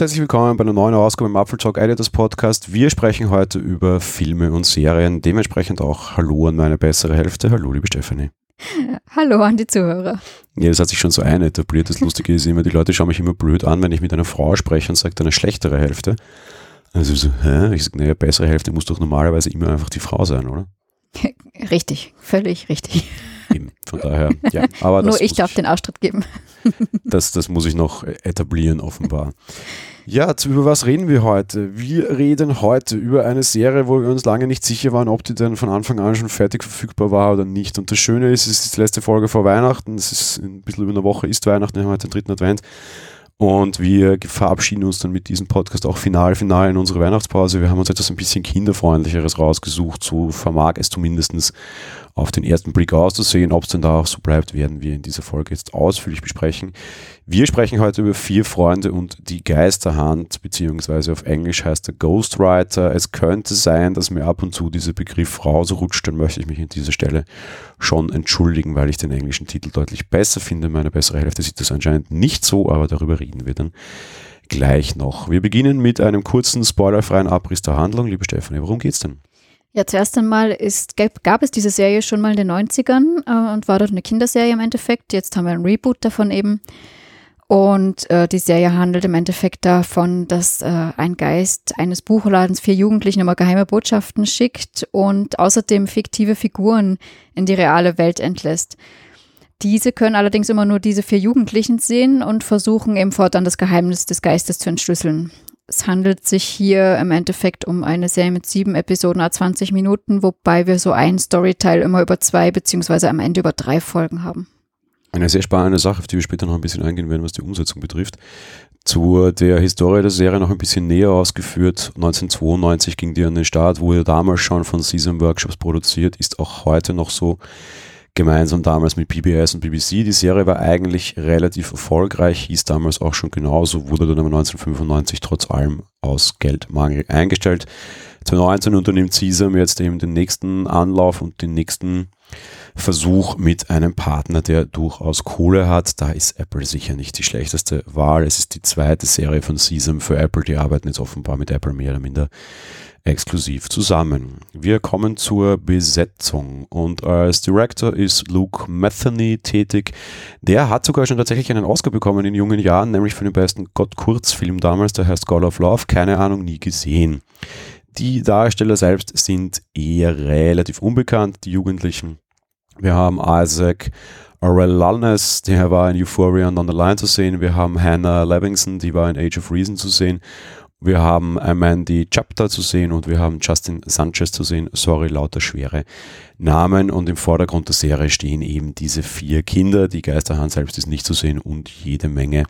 Und herzlich willkommen bei einer neuen Ausgabe im Apfel Talk Editors Podcast. Wir sprechen heute über Filme und Serien, dementsprechend auch Hallo an meine bessere Hälfte. Hallo, liebe Stefanie. Hallo an die Zuhörer. Ja, das hat sich schon so ein etabliert. Das Lustige ist immer, die Leute schauen mich immer blöd an, wenn ich mit einer Frau spreche und sage eine schlechtere Hälfte. Also so, hä? Ich sage, naja, bessere Hälfte muss doch normalerweise immer einfach die Frau sein, oder? Richtig, völlig richtig. Eben, von daher, ja. Aber Nur ich darf ich, den Ausstritt geben. Das, das muss ich noch etablieren, offenbar. Ja, über was reden wir heute? Wir reden heute über eine Serie, wo wir uns lange nicht sicher waren, ob die denn von Anfang an schon fertig verfügbar war oder nicht. Und das Schöne ist, es ist die letzte Folge vor Weihnachten. Es ist ein bisschen über eine Woche, ist Weihnachten, wir haben heute den dritten Advent. Und wir verabschieden uns dann mit diesem Podcast auch final, final in unsere Weihnachtspause. Wir haben uns etwas ein bisschen kinderfreundlicheres rausgesucht. So vermag es zumindest auf den ersten Blick auszusehen. Ob es denn da auch so bleibt, werden wir in dieser Folge jetzt ausführlich besprechen. Wir sprechen heute über vier Freunde und die Geisterhand, beziehungsweise auf Englisch heißt er Ghostwriter. Es könnte sein, dass mir ab und zu dieser Begriff rausrutscht, dann möchte ich mich an dieser Stelle schon entschuldigen, weil ich den englischen Titel deutlich besser finde. Meine bessere Hälfte sieht das anscheinend nicht so, aber darüber reden wir dann gleich noch. Wir beginnen mit einem kurzen, spoilerfreien Abriss der Handlung. Liebe Stefanie, worum geht's denn? Ja, zuerst einmal ist, gab, gab es diese Serie schon mal in den 90ern äh, und war dort eine Kinderserie im Endeffekt. Jetzt haben wir ein Reboot davon eben. Und äh, die Serie handelt im Endeffekt davon, dass äh, ein Geist eines Buchladens vier Jugendlichen immer geheime Botschaften schickt und außerdem fiktive Figuren in die reale Welt entlässt. Diese können allerdings immer nur diese vier Jugendlichen sehen und versuchen eben fortan das Geheimnis des Geistes zu entschlüsseln. Es handelt sich hier im Endeffekt um eine Serie mit sieben Episoden a 20 Minuten, wobei wir so einen Storyteil immer über zwei beziehungsweise am Ende über drei Folgen haben. Eine sehr spannende Sache, auf die wir später noch ein bisschen eingehen werden, was die Umsetzung betrifft. Zu der Historie der Serie noch ein bisschen näher ausgeführt. 1992 ging die an den Start, wurde damals schon von Season Workshops produziert, ist auch heute noch so gemeinsam damals mit PBS und BBC. Die Serie war eigentlich relativ erfolgreich, hieß damals auch schon genauso, wurde dann aber 1995 trotz allem aus Geldmangel eingestellt. 2019 unternimmt Sesam jetzt eben den nächsten Anlauf und den nächsten Versuch mit einem Partner, der durchaus Kohle hat. Da ist Apple sicher nicht die schlechteste Wahl. Es ist die zweite Serie von Sesam für Apple. Die arbeiten jetzt offenbar mit Apple mehr oder minder exklusiv zusammen. Wir kommen zur Besetzung und als Director ist Luke Metheny tätig. Der hat sogar schon tatsächlich einen Oscar bekommen in jungen Jahren, nämlich für den besten Gott-Kurzfilm damals, der heißt God of Love. Keine Ahnung, nie gesehen. Die Darsteller selbst sind eher relativ unbekannt, die Jugendlichen. Wir haben Isaac Aurel Lalnes, der war in Euphoria und On the Line zu sehen. Wir haben Hannah Levinson, die war in Age of Reason zu sehen. Wir haben Mandy Chapter zu sehen und wir haben Justin Sanchez zu sehen. Sorry, lauter schwere Namen. Und im Vordergrund der Serie stehen eben diese vier Kinder. Die Geisterhand selbst ist nicht zu sehen und jede Menge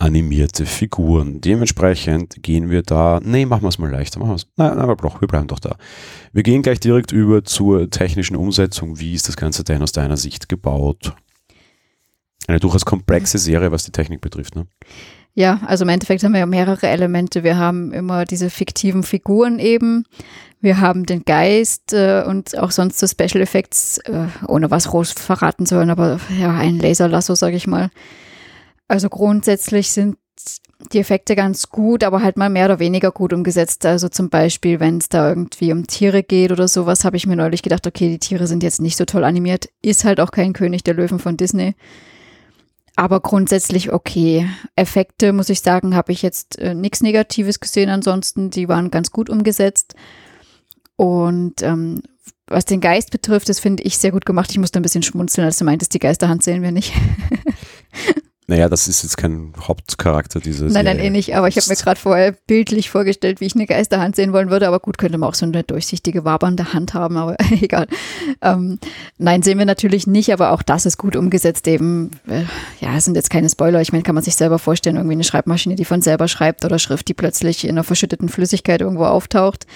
animierte Figuren. Dementsprechend gehen wir da, nee, machen wir es mal leichter, machen wir es, nein, aber doch, wir bleiben doch da. Wir gehen gleich direkt über zur technischen Umsetzung. Wie ist das Ganze denn aus deiner Sicht gebaut? Eine durchaus komplexe Serie, was die Technik betrifft, ne? Ja, also im Endeffekt haben wir ja mehrere Elemente. Wir haben immer diese fiktiven Figuren eben. Wir haben den Geist äh, und auch sonst so Special Effects, äh, ohne was groß verraten sollen, aber ja, ein Laserlasso, sage ich mal. Also grundsätzlich sind die Effekte ganz gut, aber halt mal mehr oder weniger gut umgesetzt. Also zum Beispiel, wenn es da irgendwie um Tiere geht oder sowas, habe ich mir neulich gedacht, okay, die Tiere sind jetzt nicht so toll animiert. Ist halt auch kein König der Löwen von Disney. Aber grundsätzlich okay. Effekte, muss ich sagen, habe ich jetzt äh, nichts Negatives gesehen. Ansonsten, die waren ganz gut umgesetzt. Und ähm, was den Geist betrifft, das finde ich sehr gut gemacht. Ich musste ein bisschen schmunzeln, als du meintest, die Geisterhand sehen wir nicht. Naja, das ist jetzt kein Hauptcharakter dieser Nein, nein, eh nicht. Aber ich habe mir gerade vorher bildlich vorgestellt, wie ich eine Geisterhand sehen wollen würde. Aber gut, könnte man auch so eine durchsichtige, wabernde Hand haben, aber egal. Ähm, nein, sehen wir natürlich nicht, aber auch das ist gut umgesetzt eben. Äh, ja, es sind jetzt keine Spoiler. Ich meine, kann man sich selber vorstellen, irgendwie eine Schreibmaschine, die von selber schreibt oder Schrift, die plötzlich in einer verschütteten Flüssigkeit irgendwo auftaucht.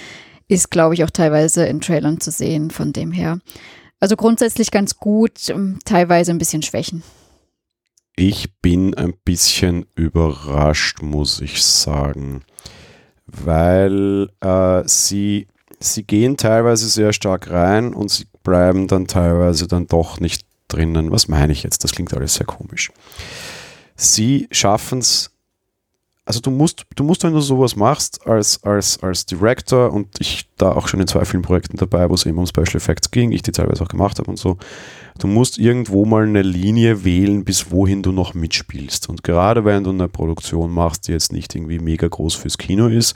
Ist, glaube ich, auch teilweise in Trailern zu sehen, von dem her. Also grundsätzlich ganz gut, ähm, teilweise ein bisschen Schwächen. Ich bin ein bisschen überrascht, muss ich sagen, weil äh, sie, sie gehen teilweise sehr stark rein und sie bleiben dann teilweise dann doch nicht drinnen. Was meine ich jetzt? Das klingt alles sehr komisch. Sie schaffen es also du musst, du musst, wenn du sowas machst als, als, als Director und ich da auch schon in zwei Filmprojekten dabei, wo es eben um Special Effects ging, ich die teilweise auch gemacht habe und so, du musst irgendwo mal eine Linie wählen, bis wohin du noch mitspielst. Und gerade wenn du eine Produktion machst, die jetzt nicht irgendwie mega groß fürs Kino ist,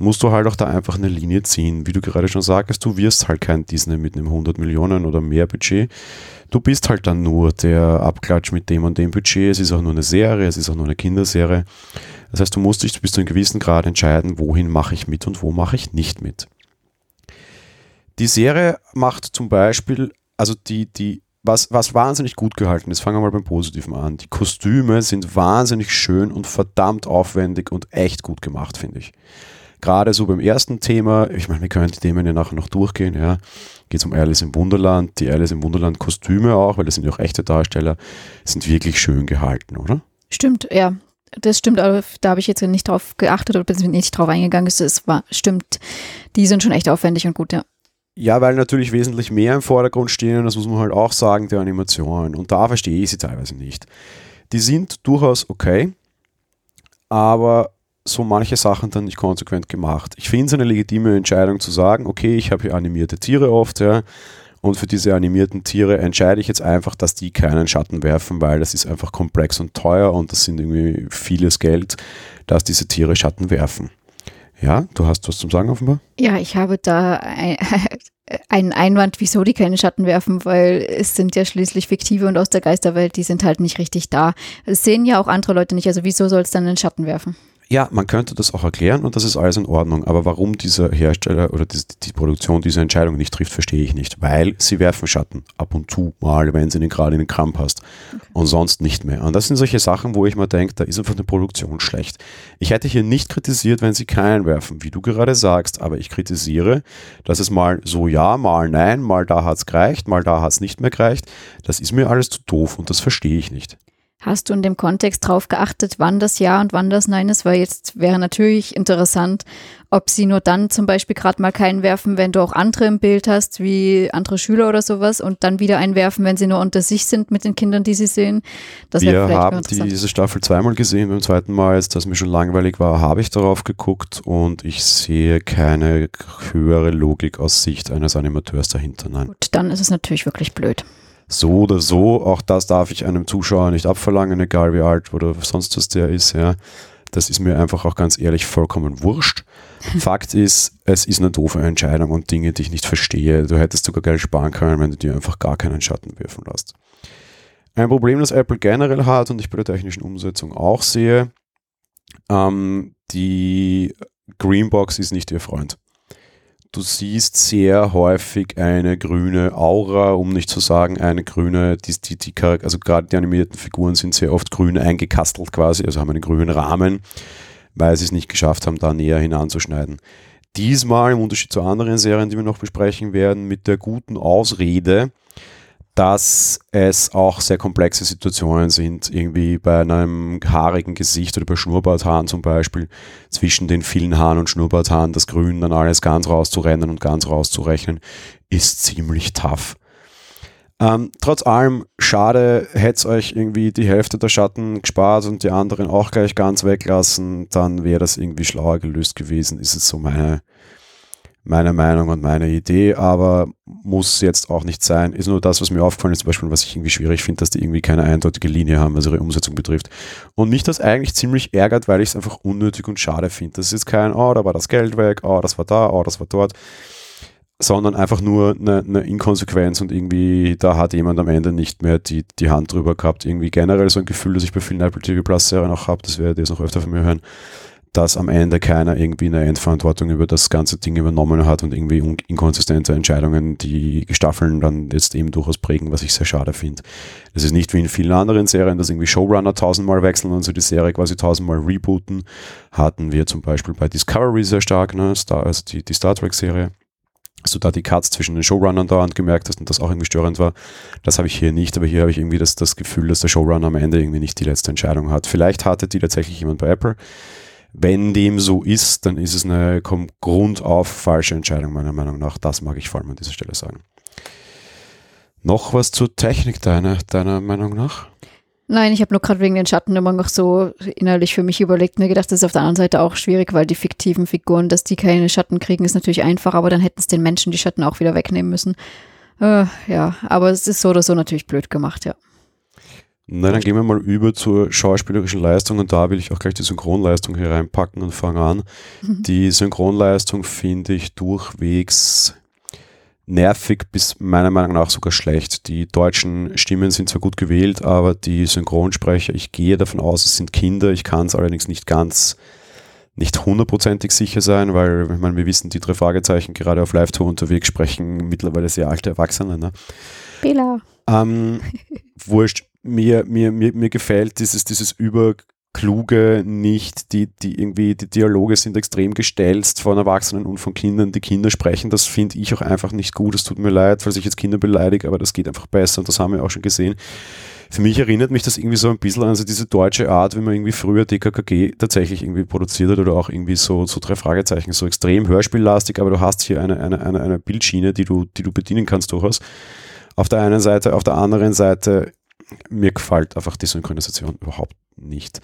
musst du halt auch da einfach eine Linie ziehen. Wie du gerade schon sagst, du wirst halt kein Disney mit einem 100 Millionen oder mehr Budget. Du bist halt dann nur der Abklatsch mit dem und dem Budget. Es ist auch nur eine Serie, es ist auch nur eine Kinderserie. Das heißt, du musst dich bis zu einem gewissen Grad entscheiden, wohin mache ich mit und wo mache ich nicht mit. Die Serie macht zum Beispiel, also die, die, was, was wahnsinnig gut gehalten ist, fangen wir mal beim Positiven an. Die Kostüme sind wahnsinnig schön und verdammt aufwendig und echt gut gemacht, finde ich. Gerade so beim ersten Thema, ich meine, wir können die Themen ja nachher noch durchgehen, ja. Geht es um Alice im Wunderland, die Alice im Wunderland Kostüme auch, weil das sind ja auch echte Darsteller, sind wirklich schön gehalten, oder? Stimmt, ja. Das stimmt, aber da habe ich jetzt nicht drauf geachtet oder bin nicht drauf eingegangen. Es war, stimmt, die sind schon echt aufwendig und gut, ja. Ja, weil natürlich wesentlich mehr im Vordergrund stehen, das muss man halt auch sagen, der Animation. Und da verstehe ich sie teilweise nicht. Die sind durchaus okay, aber so manche Sachen dann nicht konsequent gemacht. Ich finde es eine legitime Entscheidung zu sagen, okay, ich habe hier animierte Tiere oft, ja, und für diese animierten Tiere entscheide ich jetzt einfach, dass die keinen Schatten werfen, weil das ist einfach komplex und teuer und das sind irgendwie vieles Geld, dass diese Tiere Schatten werfen. Ja, du hast was zum Sagen offenbar? Ja, ich habe da ein, einen Einwand, wieso die keine Schatten werfen, weil es sind ja schließlich fiktive und aus der Geisterwelt, die sind halt nicht richtig da. Das sehen ja auch andere Leute nicht, also wieso soll es dann einen Schatten werfen? Ja, man könnte das auch erklären und das ist alles in Ordnung. Aber warum dieser Hersteller oder die, die, Produktion diese Entscheidung nicht trifft, verstehe ich nicht. Weil sie werfen Schatten ab und zu mal, wenn sie den gerade in den Kramp hast. Okay. Und sonst nicht mehr. Und das sind solche Sachen, wo ich mir denke, da ist einfach eine Produktion schlecht. Ich hätte hier nicht kritisiert, wenn sie keinen werfen, wie du gerade sagst, aber ich kritisiere, dass es mal so ja, mal nein, mal da hat es gereicht, mal da hat es nicht mehr gereicht. Das ist mir alles zu doof und das verstehe ich nicht. Hast du in dem Kontext drauf geachtet, wann das Ja und wann das Nein ist? Weil jetzt wäre natürlich interessant, ob sie nur dann zum Beispiel gerade mal keinen werfen, wenn du auch andere im Bild hast, wie andere Schüler oder sowas, und dann wieder einwerfen, wenn sie nur unter sich sind mit den Kindern, die sie sehen. Das Wir haben die, diese Staffel zweimal gesehen. Beim zweiten Mal, als das mir schon langweilig war, habe ich darauf geguckt und ich sehe keine höhere Logik aus Sicht eines Animateurs dahinter. Nein. Gut, dann ist es natürlich wirklich blöd so oder so, auch das darf ich einem Zuschauer nicht abverlangen, egal wie alt oder sonst was der ist, ja. Das ist mir einfach auch ganz ehrlich vollkommen wurscht. Fakt ist, es ist eine doofe Entscheidung und Dinge, die ich nicht verstehe. Du hättest sogar Geld sparen können, wenn du dir einfach gar keinen Schatten werfen lässt. Ein Problem, das Apple generell hat und ich bei der technischen Umsetzung auch sehe, ähm, die Greenbox ist nicht ihr Freund. Du siehst sehr häufig eine grüne Aura, um nicht zu sagen eine grüne, die, die, die, also gerade die animierten Figuren sind sehr oft grün eingekastelt quasi, also haben einen grünen Rahmen, weil sie es nicht geschafft haben, da näher hinanzuschneiden. Diesmal im Unterschied zu anderen Serien, die wir noch besprechen werden, mit der guten Ausrede, dass es auch sehr komplexe Situationen sind, irgendwie bei einem haarigen Gesicht oder bei Schnurrbarthaaren zum Beispiel, zwischen den vielen Haaren und Schnurrbarthaaren das Grün dann alles ganz rauszurennen und ganz rauszurechnen, ist ziemlich tough. Ähm, trotz allem, schade, hätte es euch irgendwie die Hälfte der Schatten gespart und die anderen auch gleich ganz weglassen, dann wäre das irgendwie schlauer gelöst gewesen, ist es so meine, meine Meinung und meine Idee, aber muss jetzt auch nicht sein. Ist nur das, was mir aufgefallen ist, zum Beispiel, was ich irgendwie schwierig finde, dass die irgendwie keine eindeutige Linie haben, was ihre Umsetzung betrifft. Und mich das eigentlich ziemlich ärgert, weil ich es einfach unnötig und schade finde. Das ist kein, oh, da war das Geld weg, oh, das war da, oh, das war dort, sondern einfach nur eine, eine Inkonsequenz und irgendwie, da hat jemand am Ende nicht mehr die, die Hand drüber gehabt. Irgendwie generell so ein Gefühl, das ich bei vielen Apple TV Plus Serien auch habe, das werdet ihr jetzt noch öfter von mir hören dass am Ende keiner irgendwie eine Endverantwortung über das ganze Ding übernommen hat und irgendwie inkonsistente Entscheidungen die Staffeln dann jetzt eben durchaus prägen, was ich sehr schade finde. Das ist nicht wie in vielen anderen Serien, dass irgendwie Showrunner tausendmal wechseln und so die Serie quasi tausendmal rebooten. Hatten wir zum Beispiel bei Discovery sehr stark, ne? Star, also die, die Star Trek-Serie dass du da die Cuts zwischen den Showrunnern dauernd gemerkt hast und das auch irgendwie störend war. Das habe ich hier nicht, aber hier habe ich irgendwie das, das Gefühl, dass der Showrunner am Ende irgendwie nicht die letzte Entscheidung hat. Vielleicht hatte die tatsächlich jemand bei Apple. Wenn dem so ist, dann ist es eine grundauf falsche Entscheidung meiner Meinung nach. Das mag ich vor allem an dieser Stelle sagen. Noch was zur Technik deiner, deiner Meinung nach? Nein, ich habe nur gerade wegen den Schatten immer noch so innerlich für mich überlegt, mir gedacht, das ist auf der anderen Seite auch schwierig, weil die fiktiven Figuren, dass die keine Schatten kriegen, ist natürlich einfach, aber dann hätten es den Menschen die Schatten auch wieder wegnehmen müssen. Äh, ja, aber es ist so oder so natürlich blöd gemacht, ja. Na, dann gehen wir mal über zur schauspielerischen Leistung und da will ich auch gleich die Synchronleistung hier reinpacken und fange an. Mhm. Die Synchronleistung finde ich durchwegs nervig bis meiner Meinung nach sogar schlecht. Die deutschen Stimmen sind zwar gut gewählt, aber die Synchronsprecher, ich gehe davon aus, es sind Kinder. Ich kann es allerdings nicht ganz, nicht hundertprozentig sicher sein, weil ich meine, wir wissen, die drei Fragezeichen gerade auf Live-Tour unterwegs sprechen mittlerweile sehr alte Erwachsene. Ne? Bela. Ähm, wurscht. Mir, mir, mir, mir gefällt dieses, dieses über kluge nicht, die, die irgendwie, die Dialoge sind extrem gestelzt von Erwachsenen und von Kindern, die Kinder sprechen, das finde ich auch einfach nicht gut, es tut mir leid, falls ich jetzt Kinder beleidige, aber das geht einfach besser und das haben wir auch schon gesehen. Für mich erinnert mich das irgendwie so ein bisschen an so diese deutsche Art, wie man irgendwie früher DKKG tatsächlich irgendwie produziert hat oder auch irgendwie so, so drei Fragezeichen, so extrem hörspiellastig, aber du hast hier eine, eine, eine, eine Bildschiene, die du, die du bedienen kannst durchaus. Auf der einen Seite, auf der anderen Seite mir gefällt einfach die Synchronisation überhaupt nicht.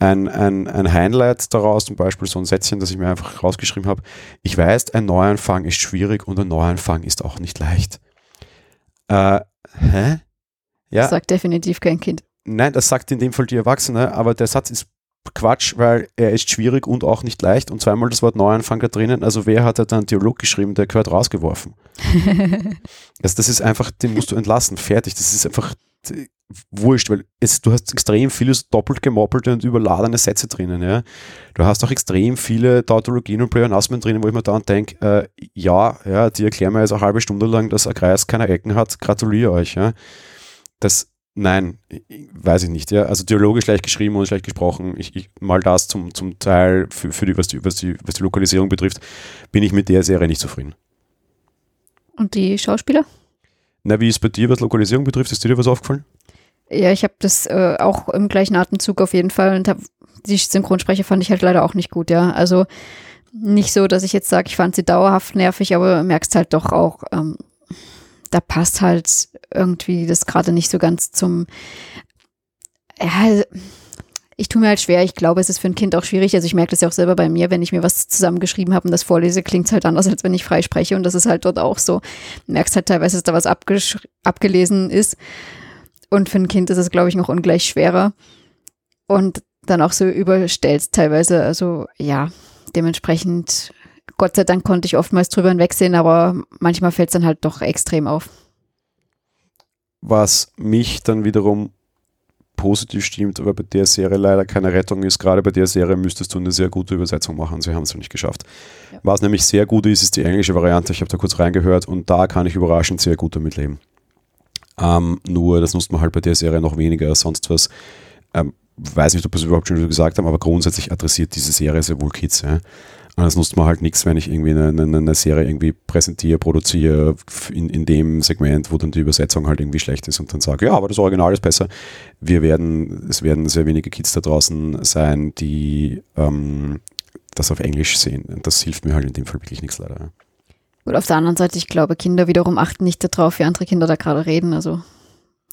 Ein, ein, ein Highlight daraus, zum Beispiel so ein Sätzchen, das ich mir einfach rausgeschrieben habe. Ich weiß, ein Neuanfang ist schwierig und ein Neuanfang ist auch nicht leicht. Äh, hä? Ja. Das sagt definitiv kein Kind. Nein, das sagt in dem Fall die Erwachsene, aber der Satz ist Quatsch, weil er ist schwierig und auch nicht leicht und zweimal das Wort Neuanfang da drinnen. Also wer hat da dann Dialog geschrieben, der gehört rausgeworfen. also das ist einfach, den musst du entlassen, fertig. Das ist einfach wurscht, weil es, du hast extrem viele doppelt gemoppelte und überladene Sätze drinnen. Ja. Du hast auch extrem viele Tautologien und Pleonasmen drinnen, wo ich mir dann denke, äh, ja, ja, die erklären mir jetzt eine halbe Stunde lang, dass ein Kreis keine Ecken hat, gratuliere euch. Ja. Das, nein, weiß ich nicht. Ja. Also dialogisch schlecht geschrieben und schlecht gesprochen. Ich, ich mal das zum, zum Teil, für, für die, was, die, was, die, was die Lokalisierung betrifft, bin ich mit der Serie nicht zufrieden. Und die Schauspieler? Na, wie ist bei dir, was Lokalisierung betrifft? Ist dir was aufgefallen? Ja, ich habe das äh, auch im gleichen Atemzug auf jeden Fall und hab, die Synchronsprecher fand ich halt leider auch nicht gut, ja. Also nicht so, dass ich jetzt sage, ich fand sie dauerhaft nervig, aber merkst halt doch auch, ähm, da passt halt irgendwie das gerade nicht so ganz zum. Ja, ich tue mir halt schwer. Ich glaube, es ist für ein Kind auch schwierig. Also ich merke das ja auch selber bei mir, wenn ich mir was zusammengeschrieben habe und das vorlese, klingt es halt anders, als wenn ich frei spreche. Und das ist halt dort auch so. Du merkst halt teilweise, dass da was abgelesen ist. Und für ein Kind ist es, glaube ich, noch ungleich schwerer. Und dann auch so überstellst teilweise. Also ja, dementsprechend, Gott sei Dank konnte ich oftmals drüber hinwegsehen, aber manchmal fällt es dann halt doch extrem auf. Was mich dann wiederum positiv stimmt, aber bei der Serie leider keine Rettung ist. Gerade bei der Serie müsstest du eine sehr gute Übersetzung machen. Sie haben es nicht geschafft. Ja. Was nämlich sehr gut ist, ist die englische Variante. Ich habe da kurz reingehört und da kann ich überraschend sehr gut damit leben. Ähm, nur das nutzt man halt bei der Serie noch weniger als sonst was. Ähm, weiß nicht, ob wir es überhaupt schon gesagt haben, aber grundsätzlich adressiert diese Serie sehr wohl Kids. Ja? Und das nutzt man halt nichts, wenn ich irgendwie eine, eine, eine, Serie irgendwie präsentiere, produziere in, in dem Segment, wo dann die Übersetzung halt irgendwie schlecht ist und dann sage, ja, aber das Original ist besser. Wir werden, es werden sehr wenige Kids da draußen sein, die ähm, das auf Englisch sehen. Und das hilft mir halt in dem Fall wirklich nichts leider. Gut, auf der anderen Seite, ich glaube, Kinder wiederum achten nicht darauf, wie andere Kinder da gerade reden. Also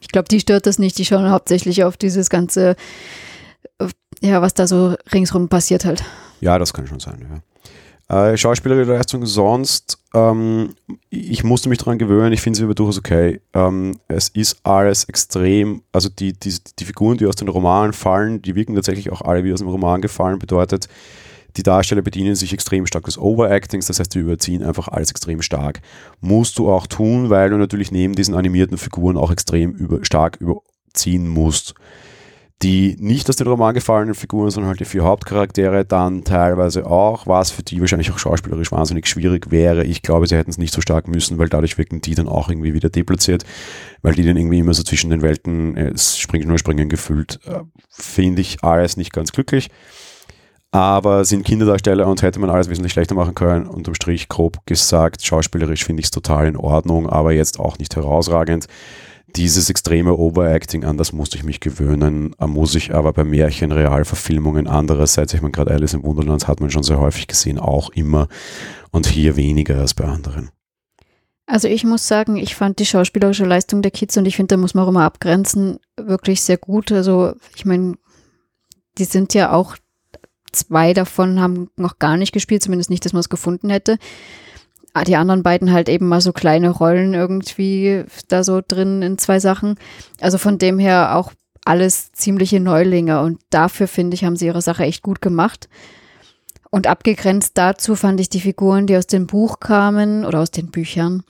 ich glaube, die stört das nicht. Die schauen hauptsächlich auf dieses ganze, ja, was da so ringsrum passiert halt. Ja, das kann schon sein, ja. Äh, schauspielerische Leistung sonst, ähm, ich musste mich daran gewöhnen, ich finde sie aber durchaus okay. Ähm, es ist alles extrem, also die, die, die Figuren, die aus den Romanen fallen, die wirken tatsächlich auch alle wie aus dem Roman gefallen, bedeutet, die Darsteller bedienen sich extrem stark des Overactings, das heißt, die überziehen einfach alles extrem stark. Musst du auch tun, weil du natürlich neben diesen animierten Figuren auch extrem über, stark überziehen musst. Die nicht aus den Roman gefallenen Figuren, sondern halt die vier Hauptcharaktere dann teilweise auch, was für die wahrscheinlich auch schauspielerisch wahnsinnig schwierig wäre. Ich glaube, sie hätten es nicht so stark müssen, weil dadurch wirken die dann auch irgendwie wieder deplatziert, weil die dann irgendwie immer so zwischen den Welten äh, springen nur springen gefühlt. Äh, Finde ich alles nicht ganz glücklich aber sind Kinderdarsteller und hätte man alles wesentlich schlechter machen können. Unterm Strich grob gesagt, schauspielerisch finde ich es total in Ordnung, aber jetzt auch nicht herausragend. Dieses extreme Overacting, an das musste ich mich gewöhnen, muss ich aber bei Märchen, Realverfilmungen andererseits, ich meine gerade Alice im Wunderland hat man schon sehr häufig gesehen, auch immer und hier weniger als bei anderen. Also ich muss sagen, ich fand die schauspielerische Leistung der Kids und ich finde, da muss man auch immer abgrenzen, wirklich sehr gut. Also ich meine, die sind ja auch, zwei davon haben noch gar nicht gespielt, zumindest nicht, dass man es gefunden hätte. Ah, die anderen beiden halt eben mal so kleine Rollen irgendwie da so drin in zwei Sachen. Also von dem her auch alles ziemliche Neulinge und dafür finde ich, haben sie ihre Sache echt gut gemacht. Und abgegrenzt dazu fand ich die Figuren, die aus dem Buch kamen oder aus den Büchern,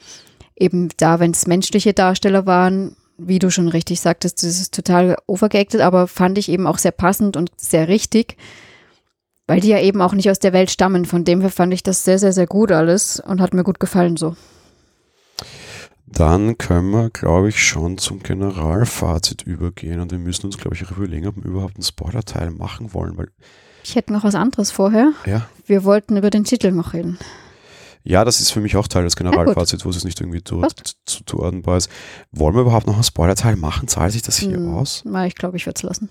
eben da, wenn es menschliche Darsteller waren, wie du schon richtig sagtest, das ist total overgeacted, aber fand ich eben auch sehr passend und sehr richtig, weil die ja eben auch nicht aus der Welt stammen. Von dem her fand ich das sehr, sehr, sehr gut alles und hat mir gut gefallen so. Dann können wir, glaube ich, schon zum Generalfazit übergehen und wir müssen uns, glaube ich, auch überlegen, ob wir überhaupt einen Spoiler-Teil machen wollen, weil ich hätte noch was anderes vorher. Ja. Wir wollten über den Titel noch reden. Ja, das ist für mich auch Teil des Generalfazits, wo es nicht irgendwie zu, ordnbar ist. Wollen wir überhaupt noch einen Spoiler-Teil machen? Zahlt sich das hier hm, aus? Na, ich glaube, ich würde es lassen.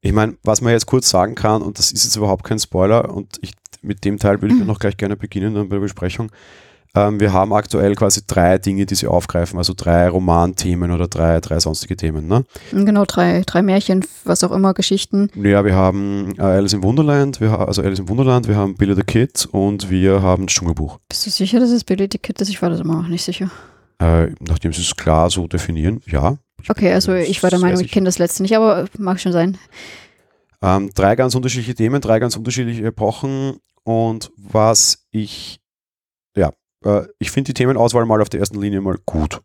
Ich meine, was man jetzt kurz sagen kann, und das ist jetzt überhaupt kein Spoiler, und ich, mit dem Teil würde ich noch gleich gerne beginnen dann bei der Besprechung. Ähm, wir haben aktuell quasi drei Dinge, die sie aufgreifen, also drei Romanthemen oder drei, drei sonstige Themen. Ne? Genau, drei, drei Märchen, was auch immer, Geschichten. Ja, wir haben äh, Alice im Wunderland, wir, also Alice im Wunderland, wir haben Billy the Kid und wir haben das Dschungelbuch. Bist du sicher, dass es Billy the Kid ist? Ich war das immer noch nicht sicher. Äh, nachdem sie es klar so definieren, ja. Okay, also ich war der Meinung, ich kenne das letzte nicht, aber mag schon sein. Ähm, drei ganz unterschiedliche Themen, drei ganz unterschiedliche Epochen und was ich, ja, äh, ich finde die Themenauswahl mal auf der ersten Linie mal gut.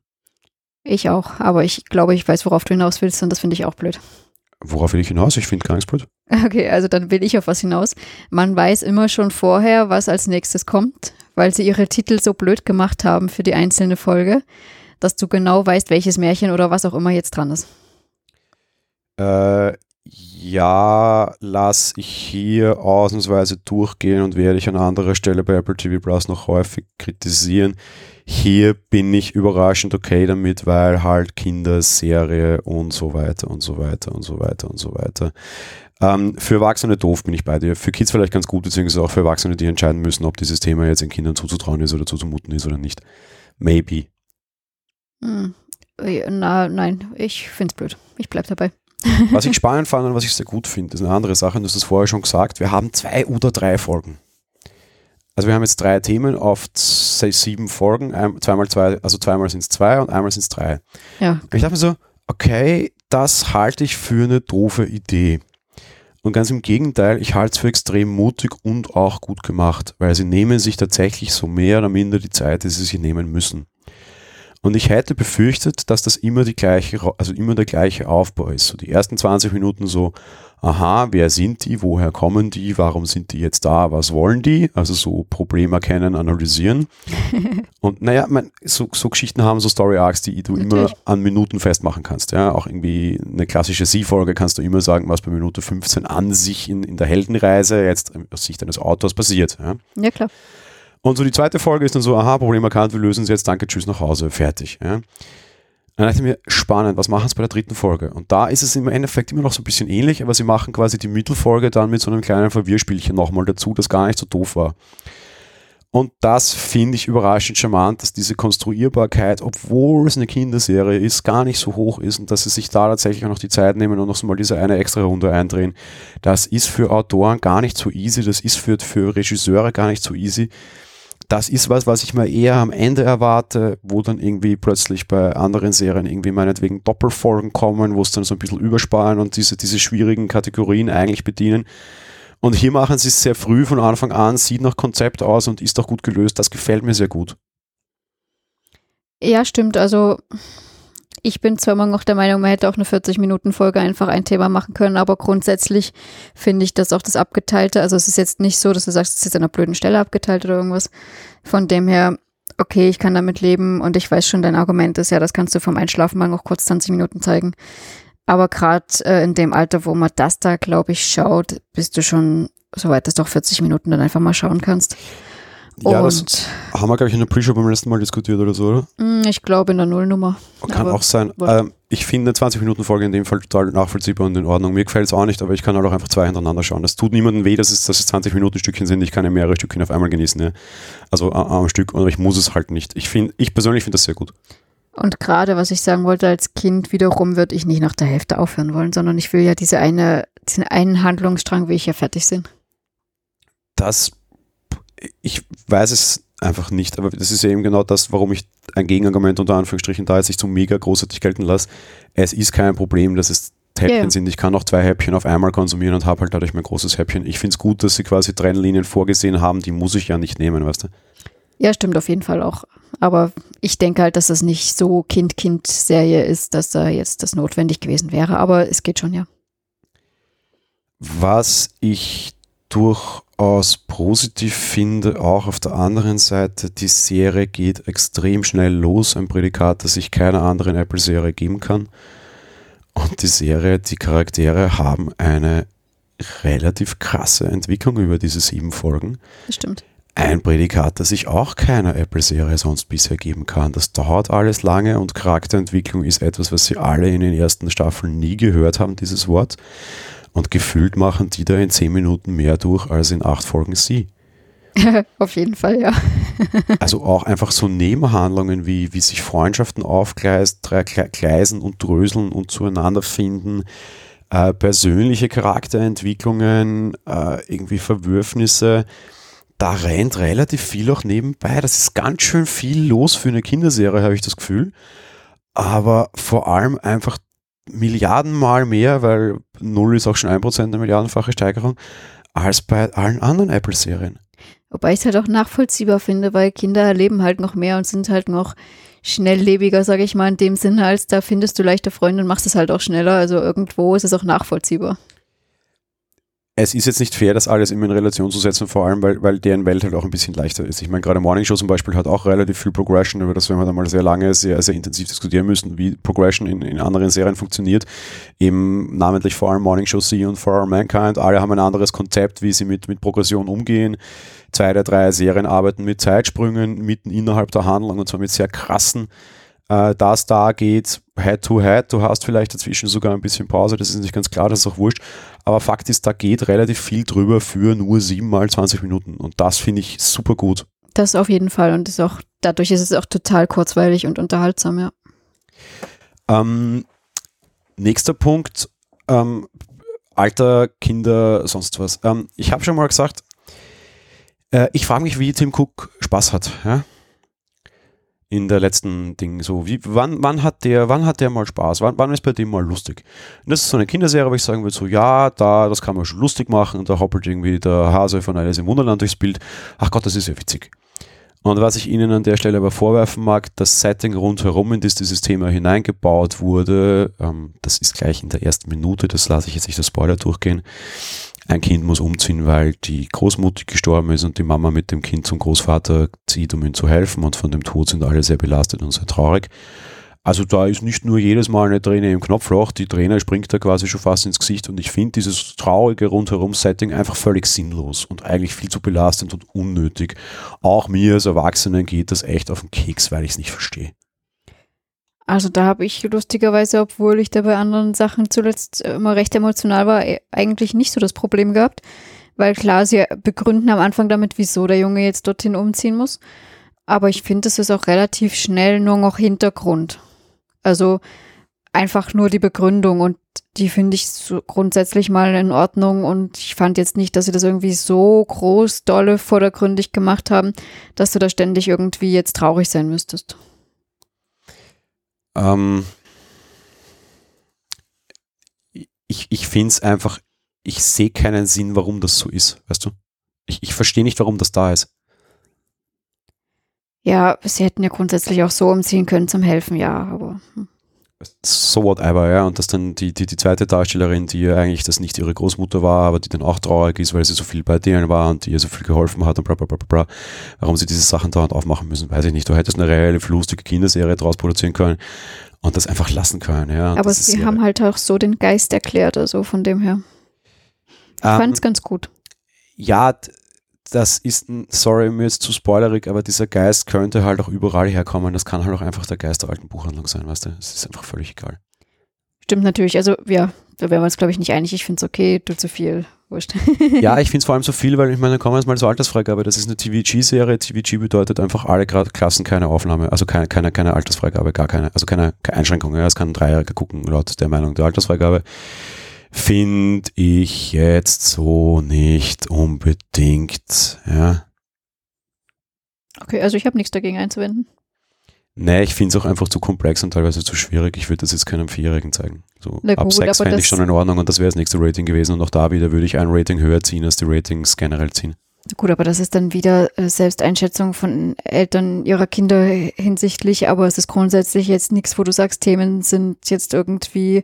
Ich auch, aber ich glaube, ich weiß, worauf du hinaus willst und das finde ich auch blöd. Worauf will ich hinaus? Ich finde gar nichts blöd. Okay, also dann will ich auf was hinaus. Man weiß immer schon vorher, was als nächstes kommt, weil sie ihre Titel so blöd gemacht haben für die einzelne Folge, dass du genau weißt, welches Märchen oder was auch immer jetzt dran ist. Äh, ja, lasse ich hier ausnahmsweise durchgehen und werde ich an anderer Stelle bei Apple TV Plus noch häufig kritisieren. Hier bin ich überraschend okay damit, weil halt Kinderserie und so weiter und so weiter und so weiter und so weiter. Ähm, für Erwachsene doof bin ich bei dir. Für Kids vielleicht ganz gut, beziehungsweise auch für Erwachsene, die entscheiden müssen, ob dieses Thema jetzt den Kindern zuzutrauen ist oder zuzumuten ist oder nicht. Maybe. Hm. Na, nein, ich finde es blöd. Ich bleibe dabei. Was ich spannend fand und was ich sehr gut finde, ist eine andere Sache, du hast es vorher schon gesagt, wir haben zwei oder drei Folgen. Also wir haben jetzt drei Themen auf sieben Folgen, ein, zweimal zwei, also zweimal sind es zwei und einmal sind es drei. Ja. Und ich dachte mir so, okay, das halte ich für eine doofe Idee. Und ganz im Gegenteil, ich halte es für extrem mutig und auch gut gemacht, weil sie nehmen sich tatsächlich so mehr oder minder die Zeit, die sie sich nehmen müssen. Und ich hätte befürchtet, dass das immer die gleiche, also immer der gleiche Aufbau ist. So die ersten 20 Minuten so, aha, wer sind die, woher kommen die, warum sind die jetzt da, was wollen die? Also so Problem erkennen, analysieren. Und naja, man, so, so Geschichten haben so Story Arcs, die du Natürlich. immer an Minuten festmachen kannst. Ja, auch irgendwie eine klassische Sie-Folge kannst du immer sagen, was bei Minute 15 an sich in, in der Heldenreise jetzt aus Sicht eines Autors passiert. Ja, ja klar. Und so die zweite Folge ist dann so, aha, Problem erkannt, wir lösen es jetzt, danke, tschüss, nach Hause, fertig. Ja. Dann dachte ich mir, spannend, was machen sie bei der dritten Folge? Und da ist es im Endeffekt immer noch so ein bisschen ähnlich, aber sie machen quasi die Mittelfolge dann mit so einem kleinen Verwirrspielchen nochmal dazu, das gar nicht so doof war. Und das finde ich überraschend charmant, dass diese Konstruierbarkeit, obwohl es eine Kinderserie ist, gar nicht so hoch ist und dass sie sich da tatsächlich auch noch die Zeit nehmen und noch so mal diese eine extra Runde eindrehen. Das ist für Autoren gar nicht so easy, das ist für, für Regisseure gar nicht so easy das ist was, was ich mir eher am Ende erwarte, wo dann irgendwie plötzlich bei anderen Serien irgendwie meinetwegen Doppelfolgen kommen, wo es dann so ein bisschen übersparen und diese, diese schwierigen Kategorien eigentlich bedienen. Und hier machen sie es sehr früh von Anfang an, sieht nach Konzept aus und ist auch gut gelöst. Das gefällt mir sehr gut. Ja, stimmt. Also ich bin zwar immer noch der Meinung, man hätte auch eine 40-Minuten-Folge einfach ein Thema machen können, aber grundsätzlich finde ich das auch das Abgeteilte. Also es ist jetzt nicht so, dass du sagst, es ist jetzt an einer blöden Stelle abgeteilt oder irgendwas. Von dem her, okay, ich kann damit leben und ich weiß schon, dein Argument ist ja, das kannst du vom Einschlafen mal noch kurz 20 Minuten zeigen. Aber gerade äh, in dem Alter, wo man das da, glaube ich, schaut, bist du schon so weit, dass du auch 40 Minuten dann einfach mal schauen kannst. Ja, und das haben wir, glaube ich, in der Pre-Show beim letzten Mal diskutiert oder so, oder? mh, ich glaube in der Nullnummer. Kann Aber auch sein. Ähm, ich finde 20-Minuten-Folge in dem Fall total nachvollziehbar und in Ordnung. Mir gefällt es auch nicht, aber ich kann halt auch einfach zwei hintereinander schauen. Das tut niemandem weh, dass es, dass es 20-Minuten-Stückchen sind. Ich kann ja mehrere Stückchen auf einmal genießen. Ja. Also am Stück, aber ich muss es halt nicht. Ich, find, ich persönlich finde das sehr gut. Und gerade, was ich sagen wollte, als Kind wiederum würde ich nicht nach der Hälfte aufhören wollen, sondern ich will ja diese eine, diesen einen Handlungsstrang, will ich ja fertig sind. Das, ich weiß es einfach nicht, aber das ist ja eben genau das, warum ich ein Gegenargument unter Anführungsstrichen da jetzt nicht so mega großartig gelten lasse. Es ist kein Problem, dass es Häppchen ja. sind. Ich kann auch zwei Häppchen auf einmal konsumieren und habe halt dadurch mein großes Häppchen. Ich finde es gut, dass sie quasi Trennlinien vorgesehen haben, die muss ich ja nicht nehmen, weißt du? Ja, stimmt auf jeden Fall auch. Aber ich denke halt, dass das nicht so Kind-Kind-Serie ist, dass da jetzt das notwendig gewesen wäre. Aber es geht schon, ja. Was ich durchaus positiv finde, auch auf der anderen Seite, die Serie geht extrem schnell los, ein Prädikat, das ich keiner anderen Apple-Serie geben kann. Und die Serie, die Charaktere haben eine relativ krasse Entwicklung über diese sieben Folgen. Das stimmt. Ein Prädikat, das ich auch keiner Apple-Serie sonst bisher geben kann. Das dauert alles lange und Charakterentwicklung ist etwas, was sie alle in den ersten Staffeln nie gehört haben, dieses Wort. Und gefühlt machen die da in zehn Minuten mehr durch als in acht Folgen sie. auf jeden Fall, ja. Also auch einfach so Nebenhandlungen wie, wie sich Freundschaften aufgleisen und dröseln und zueinander finden, äh, persönliche Charakterentwicklungen, äh, irgendwie Verwürfnisse. Da rennt relativ viel auch nebenbei. Das ist ganz schön viel los für eine Kinderserie, habe ich das Gefühl. Aber vor allem einfach Milliardenmal mehr, weil null ist auch schon ein Prozent eine milliardenfache Steigerung, als bei allen anderen Apple-Serien. Wobei ich es halt auch nachvollziehbar finde, weil Kinder erleben halt noch mehr und sind halt noch schnelllebiger, sage ich mal, in dem Sinne, als da findest du leichte Freunde und machst es halt auch schneller. Also irgendwo ist es auch nachvollziehbar. Es ist jetzt nicht fair, das alles immer in Relation zu setzen, vor allem, weil, weil deren Welt halt auch ein bisschen leichter ist. Ich meine, gerade Morning Show zum Beispiel hat auch relativ viel Progression, über das werden wir dann mal sehr lange, sehr, sehr intensiv diskutieren müssen, wie Progression in, in anderen Serien funktioniert. Eben namentlich vor allem Morning Show C und For All Mankind. Alle haben ein anderes Konzept, wie sie mit, mit Progression umgehen. Zwei der drei Serien arbeiten mit Zeitsprüngen mitten innerhalb der Handlung und zwar mit sehr krassen äh, das da geht Head-to-Head, du hast vielleicht dazwischen sogar ein bisschen Pause, das ist nicht ganz klar, das ist auch wurscht, aber Fakt ist, da geht relativ viel drüber für nur 7 mal 20 Minuten und das finde ich super gut. Das auf jeden Fall und ist auch, dadurch ist es auch total kurzweilig und unterhaltsam, ja. Ähm, nächster Punkt, ähm, Alter, Kinder, sonst was. Ähm, ich habe schon mal gesagt, äh, ich frage mich, wie Tim Cook Spaß hat, ja? In der letzten Ding, so wie, wann, wann hat der, wann hat der mal Spaß? Wann, wann ist bei dem mal lustig? Und das ist so eine Kinderserie, wo ich sagen würde, so, ja, da, das kann man schon lustig machen und da hoppelt irgendwie der Hase von Alice im Wunderland durchs Bild. Ach Gott, das ist ja witzig. Und was ich Ihnen an der Stelle aber vorwerfen mag, das Setting rundherum, in das dieses Thema hineingebaut wurde, ähm, das ist gleich in der ersten Minute, das lasse ich jetzt nicht als Spoiler durchgehen. Ein Kind muss umziehen, weil die Großmutter gestorben ist und die Mama mit dem Kind zum Großvater zieht, um ihm zu helfen und von dem Tod sind alle sehr belastet und sehr traurig. Also da ist nicht nur jedes Mal eine Träne im Knopfloch, die Träne springt da quasi schon fast ins Gesicht und ich finde dieses traurige Rundherum-Setting einfach völlig sinnlos und eigentlich viel zu belastend und unnötig. Auch mir als Erwachsenen geht das echt auf den Keks, weil ich es nicht verstehe. Also da habe ich lustigerweise, obwohl ich da bei anderen Sachen zuletzt immer recht emotional war, e- eigentlich nicht so das Problem gehabt. Weil klar, sie begründen am Anfang damit, wieso der Junge jetzt dorthin umziehen muss. Aber ich finde, es ist auch relativ schnell nur noch Hintergrund. Also einfach nur die Begründung und die finde ich so grundsätzlich mal in Ordnung und ich fand jetzt nicht, dass sie das irgendwie so groß, dolle, vordergründig gemacht haben, dass du da ständig irgendwie jetzt traurig sein müsstest. Ähm, ich ich finde es einfach, ich sehe keinen Sinn, warum das so ist, weißt du? Ich, ich verstehe nicht, warum das da ist. Ja, sie hätten ja grundsätzlich auch so umziehen können zum Helfen, ja, aber hm. So whatever, ja. Und dass dann die, die, die zweite Darstellerin, die ja eigentlich das nicht ihre Großmutter war, aber die dann auch traurig ist, weil sie so viel bei denen war und die ihr so viel geholfen hat und bla bla bla bla bla. Warum sie diese Sachen dauernd aufmachen müssen, weiß ich nicht. Du hättest eine relativ lustige Kinderserie draus produzieren können und das einfach lassen können, ja. Und aber sie haben halt auch so den Geist erklärt, also von dem her. Ich Ähm, fand's ganz gut. Ja, das ist, ein, sorry, mir jetzt zu spoilerig, aber dieser Geist könnte halt auch überall herkommen. Das kann halt auch einfach der Geist der alten Buchhandlung sein, weißt du? Es ist einfach völlig egal. Stimmt natürlich. Also, ja, da wären wir uns, glaube ich, nicht einig. Ich finde es okay, du zu viel. Wurscht. ja, ich finde es vor allem so viel, weil ich meine, kommen wir jetzt mal zur Altersfreigabe. Das ist eine TVG-Serie. TVG bedeutet einfach alle Klassen keine Aufnahme, also keine, keine, keine Altersfreigabe, gar keine, also keine, keine Einschränkung. Ja, es kann ein Dreijähriger gucken, laut der Meinung der Altersfreigabe. Finde ich jetzt so nicht unbedingt, ja. Okay, also ich habe nichts dagegen einzuwenden. Nee, ich finde es auch einfach zu komplex und teilweise zu schwierig. Ich würde das jetzt keinem Vierjährigen zeigen. So Na ab gut, sechs fände ich schon in Ordnung und das wäre das nächste Rating gewesen. Und auch da wieder würde ich ein Rating höher ziehen, als die Ratings generell ziehen. Gut, aber das ist dann wieder äh, Selbsteinschätzung von Eltern ihrer Kinder hinsichtlich, aber es ist grundsätzlich jetzt nichts, wo du sagst, Themen sind jetzt irgendwie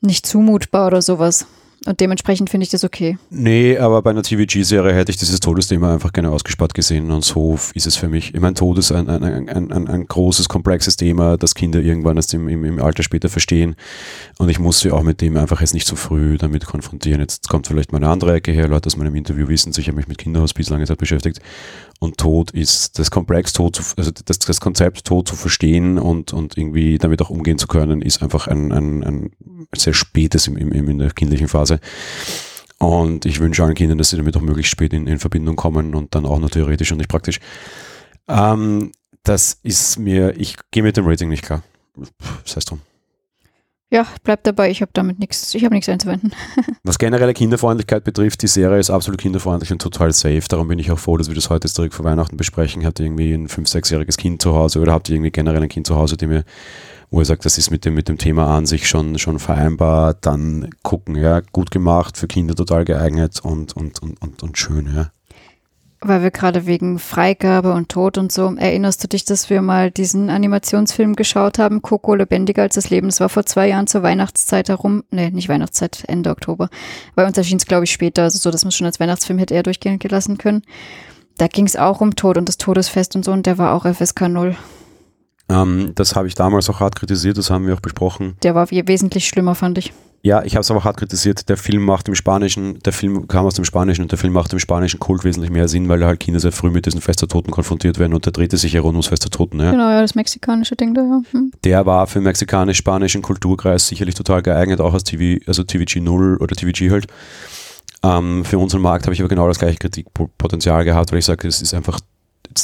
nicht zumutbar oder sowas. Und dementsprechend finde ich das okay. Nee, aber bei einer TVG-Serie hätte ich dieses Todesthema einfach gerne ausgespart gesehen und so ist es für mich. Ich meine, Tod ist ein, ein, ein, ein, ein großes, komplexes Thema, das Kinder irgendwann erst im, im, im Alter später verstehen und ich muss sie auch mit dem einfach jetzt nicht so früh damit konfrontieren. Jetzt kommt vielleicht mal eine andere Ecke her, Leute aus meinem Interview wissen, ich habe mich mit Kinderhospiz lange Zeit beschäftigt und Tod ist das Komplex Tod, zu, also das, das Konzept Tod zu verstehen und, und irgendwie damit auch umgehen zu können, ist einfach ein, ein, ein sehr spätes im, im, in der kindlichen Phase. Und ich wünsche allen Kindern, dass sie damit auch möglichst spät in, in Verbindung kommen und dann auch nur theoretisch und nicht praktisch. Ähm, das ist mir, ich gehe mit dem Rating nicht klar. Das heißt drum. Ja, bleib dabei, ich habe damit nichts, ich habe nichts einzuwenden. Was generelle Kinderfreundlichkeit betrifft, die Serie ist absolut kinderfreundlich und total safe. Darum bin ich auch froh, dass wir das heute direkt vor Weihnachten besprechen. Habt ihr irgendwie ein 5-, 6-jähriges Kind zu Hause oder habt ihr irgendwie generell ein Kind zu Hause, dem ihr, wo ihr sagt, das ist mit dem, mit dem Thema an sich schon, schon vereinbar, dann gucken, ja, gut gemacht, für Kinder total geeignet und, und, und, und, und schön, ja. Weil wir gerade wegen Freigabe und Tod und so, erinnerst du dich, dass wir mal diesen Animationsfilm geschaut haben, Coco lebendiger als das Leben? Das war vor zwei Jahren zur Weihnachtszeit herum. Nee, nicht Weihnachtszeit, Ende Oktober. Bei uns erschien es, glaube ich, später, also so, dass man es schon als Weihnachtsfilm hätte eher durchgehen gelassen können. Da ging es auch um Tod und das Todesfest und so und der war auch FSK 0. Ähm, das habe ich damals auch hart kritisiert, das haben wir auch besprochen. Der war we- wesentlich schlimmer, fand ich. Ja, ich habe es aber hart kritisiert. Der Film macht im Spanischen, der Film kam aus dem Spanischen und der Film macht im spanischen Kult wesentlich mehr Sinn, weil da halt Kinder sehr früh mit diesen Fest der Toten konfrontiert werden und der drehte sich ja rund ums Fest der Toten. Ja. Genau, ja, das mexikanische Ding da, ja. Hm. Der war für den mexikanisch-spanischen Kulturkreis sicherlich total geeignet, auch als TV, also TVG 0 oder TVG halt. Ähm, für unseren Markt habe ich aber genau das gleiche Kritikpotenzial gehabt, weil ich sage, es ist einfach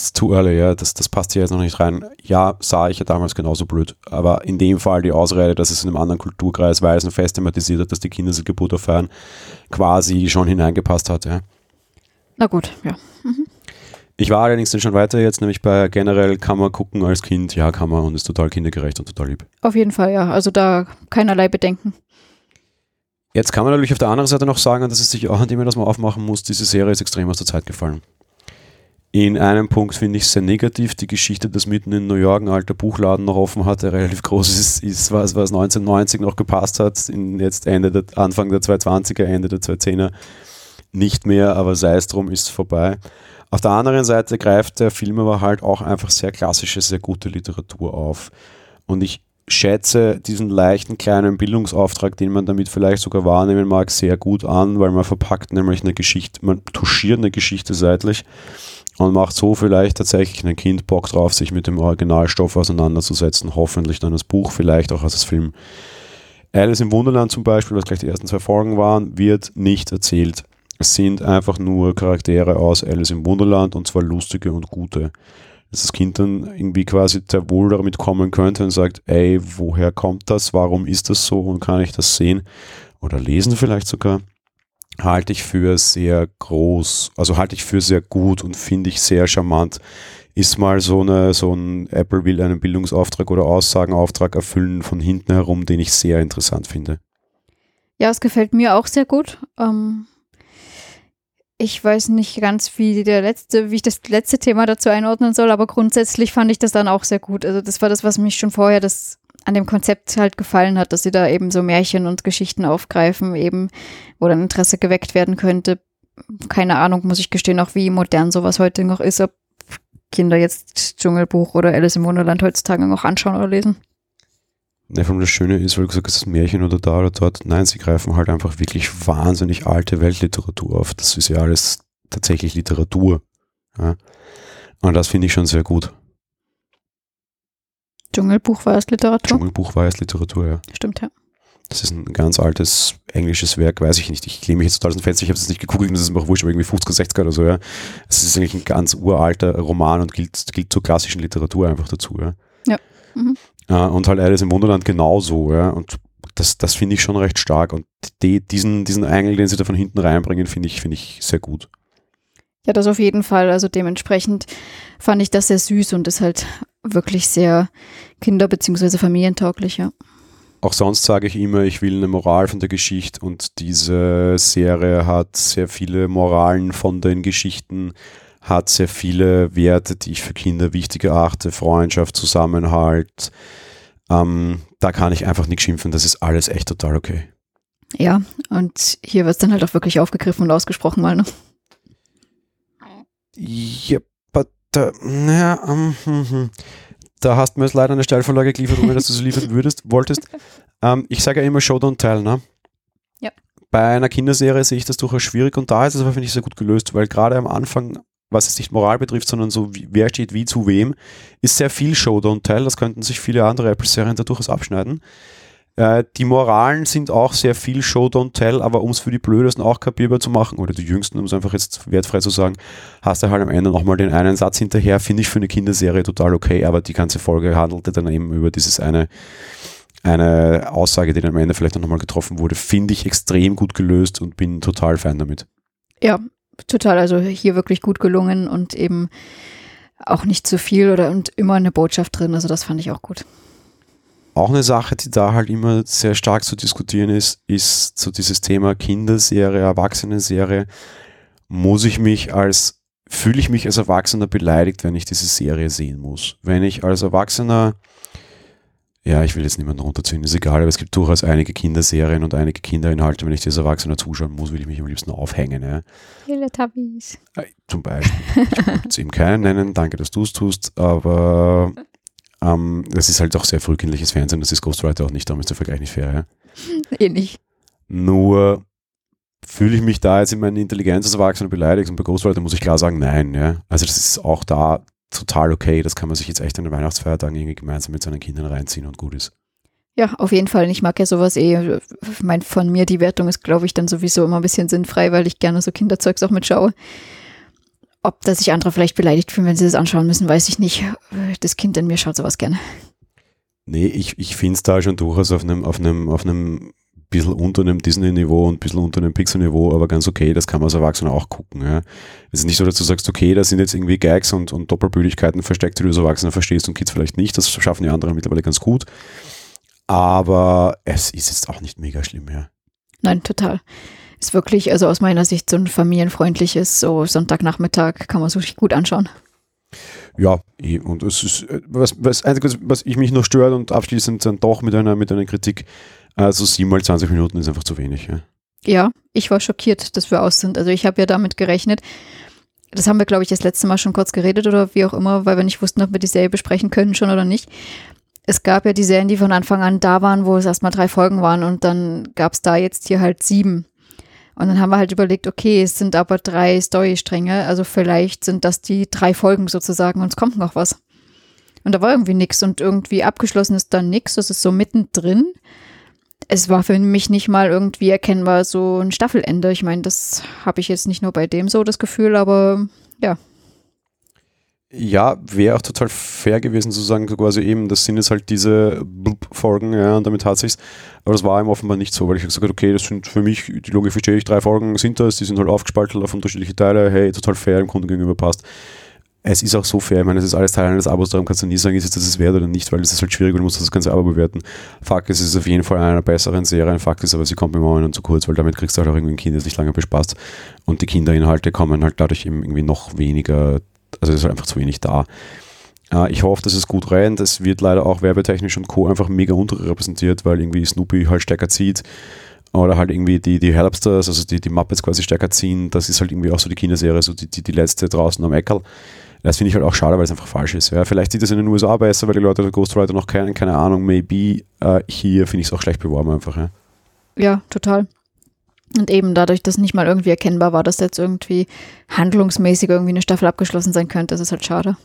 it's too early, ja, das, das passt hier jetzt noch nicht rein. Ja, sah ich ja damals genauso blöd, aber in dem Fall die Ausrede, dass es in einem anderen Kulturkreis Waisenfest thematisiert hat, dass die Kinder sich Geburt feiern, quasi schon hineingepasst hat, ja. Na gut, ja. Ich war allerdings dann schon weiter jetzt, nämlich bei generell kann man gucken als Kind, ja kann man und ist total kindergerecht und total lieb. Auf jeden Fall, ja. Also da keinerlei Bedenken. Jetzt kann man natürlich auf der anderen Seite noch sagen, und das ist sicher auch ein Thema, das man aufmachen muss, diese Serie ist extrem aus der Zeit gefallen. In einem Punkt finde ich es sehr negativ, die Geschichte, dass mitten in New York ein alter Buchladen noch offen hat, der relativ groß ist, ist was, was 1990 noch gepasst hat, in jetzt Ende der, Anfang der 220er, Ende der 210er nicht mehr, aber sei es drum, ist vorbei. Auf der anderen Seite greift der Film aber halt auch einfach sehr klassische, sehr gute Literatur auf. Und ich schätze diesen leichten kleinen Bildungsauftrag, den man damit vielleicht sogar wahrnehmen mag, sehr gut an, weil man verpackt nämlich eine Geschichte, man touchiert eine Geschichte seitlich und macht so vielleicht tatsächlich ein Kind Bock drauf, sich mit dem Originalstoff auseinanderzusetzen, hoffentlich dann als Buch, vielleicht auch als Film. Alice im Wunderland zum Beispiel, was gleich die ersten zwei Folgen waren, wird nicht erzählt. Es sind einfach nur Charaktere aus Alice im Wunderland und zwar lustige und gute. Dass das Kind dann irgendwie quasi sehr wohl damit kommen könnte und sagt, ey, woher kommt das? Warum ist das so? Und kann ich das sehen? Oder lesen vielleicht sogar? Halte ich für sehr groß, also halte ich für sehr gut und finde ich sehr charmant. Ist mal so, eine, so ein Apple will einen Bildungsauftrag oder Aussagenauftrag erfüllen von hinten herum, den ich sehr interessant finde. Ja, es gefällt mir auch sehr gut. Ähm, ich weiß nicht ganz, wie der letzte, wie ich das letzte Thema dazu einordnen soll, aber grundsätzlich fand ich das dann auch sehr gut. Also das war das, was mich schon vorher das an dem Konzept halt gefallen hat, dass sie da eben so Märchen und Geschichten aufgreifen, eben, wo dann Interesse geweckt werden könnte. Keine Ahnung, muss ich gestehen, auch wie modern sowas heute noch ist, ob Kinder jetzt Dschungelbuch oder Alice im Wunderland heutzutage noch anschauen oder lesen. Ne, vor allem das Schöne ist, weil du gesagt hast, das Märchen oder da oder dort. Nein, sie greifen halt einfach wirklich wahnsinnig alte Weltliteratur auf. Das ist ja alles tatsächlich Literatur. Ja. Und das finde ich schon sehr gut. Dschungelbuch war es Literatur? Dschungelbuch war es Literatur, ja. Stimmt, ja. Das ist ein ganz altes englisches Werk, weiß ich nicht. Ich lehne mich jetzt total aus dem Fenster, ich habe es nicht gegoogelt, das ist mir auch wurscht, aber irgendwie 50er, 60er oder so, ja. Es ist eigentlich ein ganz uralter Roman und gilt, gilt zur klassischen Literatur einfach dazu, ja. Ja. Mhm. Uh, und halt Alice im Wunderland genauso, ja. Und das, das finde ich schon recht stark. Und die, diesen, diesen Engel, den sie da von hinten reinbringen, finde ich, finde ich sehr gut. Ja, das auf jeden Fall. Also dementsprechend fand ich das sehr süß und ist halt wirklich sehr kinder- bzw. familientauglich, ja. Auch sonst sage ich immer, ich will eine Moral von der Geschichte und diese Serie hat sehr viele Moralen von den Geschichten, hat sehr viele Werte, die ich für Kinder wichtig erachte, Freundschaft, Zusammenhalt. Ähm, da kann ich einfach nicht schimpfen, das ist alles echt total okay. Ja, und hier wird es dann halt auch wirklich aufgegriffen und ausgesprochen mal, ne? Ja, but, uh, ja, um, hm, hm. da hast du mir jetzt leider eine Steilvorlage geliefert, ohne dass du sie liefern würdest, wolltest. Ähm, ich sage ja immer Show, don't tell, ne? Ja. Bei einer Kinderserie sehe ich das durchaus schwierig und da ist es aber, finde ich, sehr gut gelöst, weil gerade am Anfang, was es nicht Moral betrifft, sondern so, wie, wer steht wie zu wem, ist sehr viel Show, don't tell. Das könnten sich viele andere Apple-Serien da durchaus abschneiden. Äh, die Moralen sind auch sehr viel Show, don't tell, aber um es für die Blödesten auch kapierbar zu machen, oder die Jüngsten, um es einfach jetzt wertfrei zu sagen, hast du halt am Ende nochmal den einen Satz hinterher, finde ich für eine Kinderserie total okay, aber die ganze Folge handelte dann eben über dieses eine, eine Aussage, die dann am Ende vielleicht nochmal getroffen wurde, finde ich extrem gut gelöst und bin total Fan damit. Ja, total. Also hier wirklich gut gelungen und eben auch nicht zu viel oder und immer eine Botschaft drin. Also das fand ich auch gut. Auch eine Sache, die da halt immer sehr stark zu diskutieren ist, ist so dieses Thema Kinderserie, Erwachsenenserie. Muss ich mich als, fühle ich mich als Erwachsener beleidigt, wenn ich diese Serie sehen muss? Wenn ich als Erwachsener, ja, ich will jetzt niemanden runterziehen, ist egal, aber es gibt durchaus einige Kinderserien und einige Kinderinhalte, wenn ich das Erwachsener zuschauen muss, will ich mich am liebsten aufhängen. Ja. Teletubbies. Zum Beispiel. Ich will jetzt eben keinen nennen, danke, dass du es tust, aber ähm, das ist halt auch sehr frühkindliches Fernsehen, das ist Ghostwriter auch nicht, darum ist der Vergleich nicht fair. Ja? Eh nicht. Nur fühle ich mich da jetzt in meiner Intelligenz als Erwachsener beleidigt und bei Ghostwriter muss ich klar sagen, nein. Ja? Also das ist auch da total okay, das kann man sich jetzt echt an den Weihnachtsfeiertagen irgendwie gemeinsam mit seinen Kindern reinziehen und gut ist. Ja, auf jeden Fall. Ich mag ja sowas eh. Ich von mir die Wertung ist, glaube ich, dann sowieso immer ein bisschen sinnfrei, weil ich gerne so Kinderzeugs auch mitschaue. Ob da sich andere vielleicht beleidigt fühlen, wenn sie das anschauen müssen, weiß ich nicht. Das Kind in mir schaut sowas gerne. Nee, ich, ich finde es da schon durchaus auf einem, auf einem, auf einem bisschen unter einem Disney-Niveau und ein bisschen unter einem Pixar-Niveau, aber ganz okay, das kann man als Erwachsener auch gucken. Ja. Es ist nicht so, dass du sagst, okay, da sind jetzt irgendwie Gags und, und Doppelbödigkeiten versteckt, die du als Erwachsener verstehst und Kids vielleicht nicht. Das schaffen die anderen mittlerweile ganz gut. Aber es ist jetzt auch nicht mega schlimm, ja. Nein, total ist wirklich, also aus meiner Sicht, so ein familienfreundliches, so Sonntagnachmittag kann man sich gut anschauen. Ja, eh, und es ist, äh, was, was, Einzige, was ich mich noch stört und abschließend dann doch mit einer, mit einer Kritik, also sieben mal 20 Minuten ist einfach zu wenig. Ja, ja ich war schockiert, dass wir aus sind. Also ich habe ja damit gerechnet, das haben wir, glaube ich, das letzte Mal schon kurz geredet oder wie auch immer, weil wir nicht wussten, ob wir die Serie besprechen können schon oder nicht. Es gab ja die Serien, die von Anfang an da waren, wo es erstmal drei Folgen waren und dann gab es da jetzt hier halt sieben. Und dann haben wir halt überlegt, okay, es sind aber drei Storystränge, also vielleicht sind das die drei Folgen sozusagen und es kommt noch was. Und da war irgendwie nichts und irgendwie abgeschlossen ist dann nichts, das ist so mittendrin. Es war für mich nicht mal irgendwie erkennbar so ein Staffelende. Ich meine, das habe ich jetzt nicht nur bei dem so das Gefühl, aber ja, ja, wäre auch total fair gewesen zu sagen, quasi eben, das sind jetzt halt diese Folgen, ja, und damit hat sich's. Aber das war ihm offenbar nicht so, weil ich gesagt habe, okay, das sind für mich, die Logik verstehe ich, drei Folgen sind das, die sind halt aufgespaltet auf unterschiedliche Teile, hey, total fair, im Kunden gegenüber passt. Es ist auch so fair, ich meine, es ist alles Teil eines Abos, darum kannst du nie sagen, ist jetzt das wert oder nicht, weil es ist halt schwierig, du musst das ganze Abo bewerten. Fakt ist, es ist auf jeden Fall einer besseren Serien, Fakt ist aber, sie kommt mir momentan zu kurz, weil damit kriegst du halt auch irgendwie ein Kind, das nicht lange bespaßt. Und die Kinderinhalte kommen halt dadurch eben irgendwie noch weniger also es ist halt einfach zu wenig da. Äh, ich hoffe, dass es gut rennt. Es wird leider auch werbetechnisch und Co. einfach mega unterrepräsentiert, weil irgendwie Snoopy halt stärker zieht oder halt irgendwie die, die Helpsters, also die, die Muppets quasi stärker ziehen. Das ist halt irgendwie auch so die Kinderserie, so die, die, die letzte draußen am Eckerl. Das finde ich halt auch schade, weil es einfach falsch ist. Ja, vielleicht sieht das in den USA besser, weil die Leute Ghostwriter noch kennen, keine Ahnung, maybe. Äh, hier finde ich es auch schlecht beworben einfach. Ja, ja total. Und eben dadurch, dass nicht mal irgendwie erkennbar war, dass jetzt irgendwie handlungsmäßig irgendwie eine Staffel abgeschlossen sein könnte, ist es halt schade.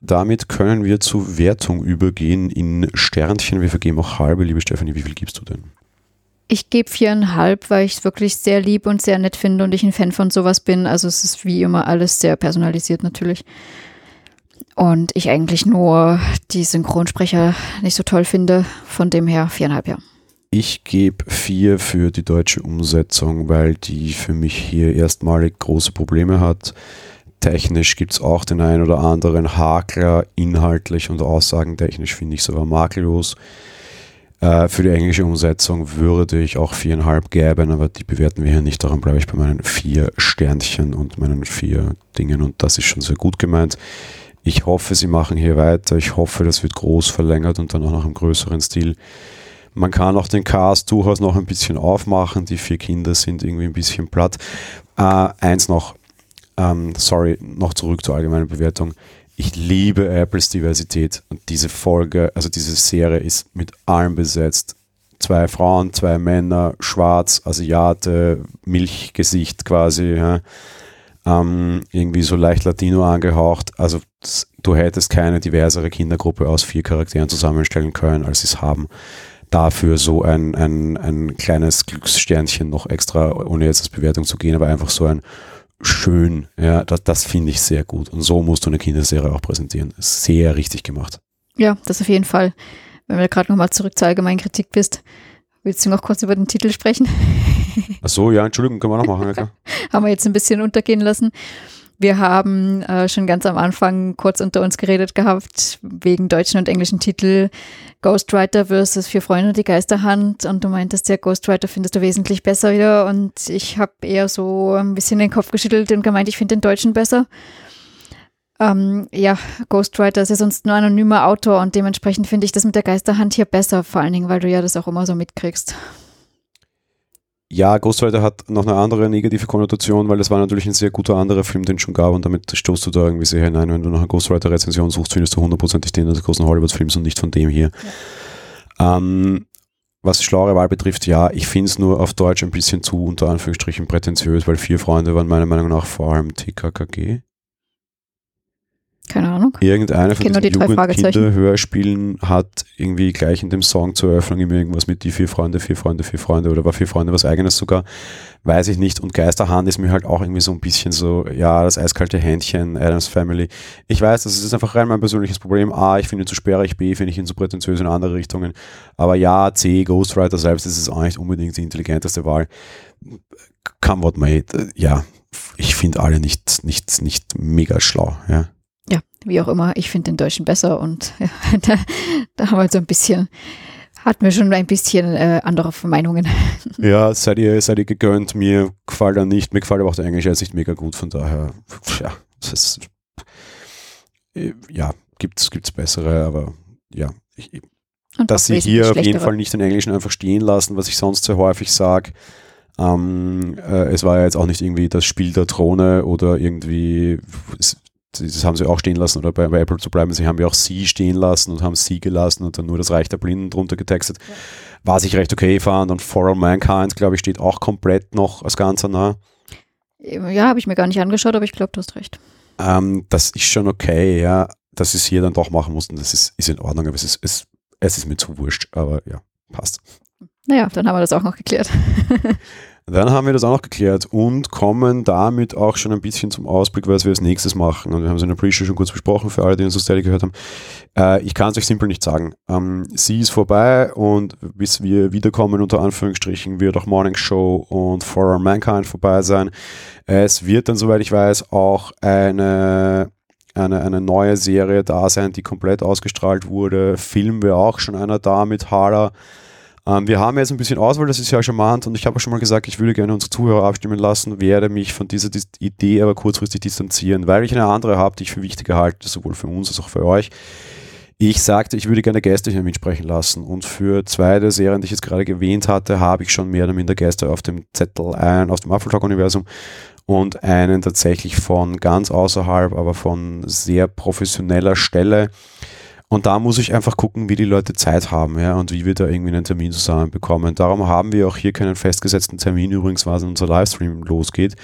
Damit können wir zur Wertung übergehen in Sternchen. Wir vergeben auch halbe. Liebe Stefanie, wie viel gibst du denn? Ich gebe viereinhalb, weil ich es wirklich sehr lieb und sehr nett finde und ich ein Fan von sowas bin. Also es ist wie immer alles sehr personalisiert natürlich. Und ich eigentlich nur die Synchronsprecher nicht so toll finde. Von dem her viereinhalb, ja. Ich gebe vier für die deutsche Umsetzung, weil die für mich hier erstmalig große Probleme hat. Technisch gibt es auch den einen oder anderen Hakler, inhaltlich und aussagentechnisch finde ich sogar makellos. Äh, für die englische Umsetzung würde ich auch viereinhalb geben, aber die bewerten wir hier nicht. Darum bleibe ich bei meinen vier Sternchen und meinen vier Dingen und das ist schon sehr gut gemeint. Ich hoffe, sie machen hier weiter. Ich hoffe, das wird groß verlängert und dann auch noch im größeren Stil. Man kann auch den Cast durchaus noch ein bisschen aufmachen. Die vier Kinder sind irgendwie ein bisschen platt. Äh, eins noch, ähm, sorry, noch zurück zur allgemeinen Bewertung. Ich liebe Apples Diversität und diese Folge, also diese Serie ist mit allem besetzt. Zwei Frauen, zwei Männer, schwarz, Asiate, Milchgesicht quasi. Ja ähm, irgendwie so leicht Latino angehaucht. Also du hättest keine diversere Kindergruppe aus vier Charakteren zusammenstellen können, als sie es haben. Dafür so ein, ein, ein kleines Glückssternchen noch extra, ohne jetzt als Bewertung zu gehen, aber einfach so ein schön, ja, das, das finde ich sehr gut. Und so musst du eine Kinderserie auch präsentieren. Sehr richtig gemacht. Ja, das auf jeden Fall. Wenn wir gerade nochmal zurück zur allgemeinen Kritik bist, willst du noch kurz über den Titel sprechen? Ach so, ja, Entschuldigung, können wir noch machen. Ja, haben wir jetzt ein bisschen untergehen lassen. Wir haben äh, schon ganz am Anfang kurz unter uns geredet gehabt, wegen deutschen und englischen Titel Ghostwriter versus Vier Freunde und die Geisterhand. Und du meintest ja, Ghostwriter findest du wesentlich besser wieder. Und ich habe eher so ein bisschen den Kopf geschüttelt und gemeint, ich finde den deutschen besser. Ähm, ja, Ghostwriter ist ja sonst nur anonymer Autor und dementsprechend finde ich das mit der Geisterhand hier besser, vor allen Dingen, weil du ja das auch immer so mitkriegst. Ja, Ghostwriter hat noch eine andere negative Konnotation, weil das war natürlich ein sehr guter anderer Film, den es schon gab und damit stoßt du da irgendwie sehr hinein. Wenn du nach einer Ghostwriter-Rezension suchst, findest du hundertprozentig den des großen Hollywood-Films und nicht von dem hier. Ja. Ähm, was schlauere Wahl betrifft, ja, ich finde es nur auf Deutsch ein bisschen zu unter Anführungsstrichen prätentiös, weil vier Freunde waren meiner Meinung nach vor allem TKKG. Keine Ahnung. Irgendeine von diesen die Jugendkinderhörspielen hat irgendwie gleich in dem Song zur Eröffnung immer irgendwas mit die vier Freunde, vier Freunde, vier Freunde oder war vier Freunde was eigenes sogar, weiß ich nicht. Und Geisterhand ist mir halt auch irgendwie so ein bisschen so, ja, das eiskalte Händchen, Adams Family. Ich weiß, das ist einfach rein mein persönliches Problem. A, ich finde ihn zu sperrig, B, finde ich ihn zu prätentiös in andere Richtungen. Aber ja, C, Ghostwriter selbst ist es auch nicht unbedingt die intelligenteste Wahl. Come what may, ja, ich finde alle nicht, nicht, nicht mega schlau, ja, wie auch immer, ich finde den Deutschen besser und ja, da, da, haben wir so ein bisschen, hatten wir schon ein bisschen äh, andere Meinungen. Ja, seid ihr, seid ihr gegönnt, mir gefällt er nicht, mir gefällt aber auch der englische. Nicht mega gut, von daher, ja, das ist, ja, gibt's, gibt's bessere, aber ja, ich, dass sie hier auf jeden Fall nicht den Englischen einfach stehen lassen, was ich sonst sehr häufig sage. Ähm, äh, es war ja jetzt auch nicht irgendwie das Spiel der Throne oder irgendwie, es, das haben sie auch stehen lassen, oder bei, bei, Apple zu bleiben, sie haben ja auch sie stehen lassen und haben sie gelassen und dann nur das Reich der Blinden drunter getextet. Ja. Was ich recht okay fand und For All Mankind, glaube ich, steht auch komplett noch als Ganzer nah. Ja, habe ich mir gar nicht angeschaut, aber ich glaube, du hast recht. Ähm, das ist schon okay, ja, dass sie es hier dann doch machen mussten, das ist, ist in Ordnung, aber es ist, es, es ist mir zu wurscht, aber ja, passt. Naja, dann haben wir das auch noch geklärt. Dann haben wir das auch noch geklärt und kommen damit auch schon ein bisschen zum Ausblick, was wir als nächstes machen. Und wir haben es in der Pre-Show schon kurz besprochen, für alle, die uns aus Steady gehört haben. Äh, ich kann es euch simpel nicht sagen. Ähm, sie ist vorbei und bis wir wiederkommen, unter Anführungsstrichen, wird auch Morning Show und For Our Mankind vorbei sein. Es wird dann, soweit ich weiß, auch eine eine, eine neue Serie da sein, die komplett ausgestrahlt wurde. Film wäre auch schon einer da mit Hala. Ähm, wir haben jetzt ein bisschen Auswahl, das ist ja charmant und ich habe schon mal gesagt, ich würde gerne unsere Zuhörer abstimmen lassen, werde mich von dieser Idee aber kurzfristig distanzieren, weil ich eine andere habe, die ich für wichtiger halte, sowohl für uns als auch für euch. Ich sagte, ich würde gerne Gäste hier mitsprechen lassen und für zwei der Serien, die ich jetzt gerade erwähnt hatte, habe ich schon mehr oder minder Gäste auf dem Zettel, einen aus dem Apfeltalk-Universum und einen tatsächlich von ganz außerhalb, aber von sehr professioneller Stelle. Und da muss ich einfach gucken, wie die Leute Zeit haben ja, und wie wir da irgendwie einen Termin zusammenbekommen. Darum haben wir auch hier keinen festgesetzten Termin, übrigens, was unser Livestream losgeht,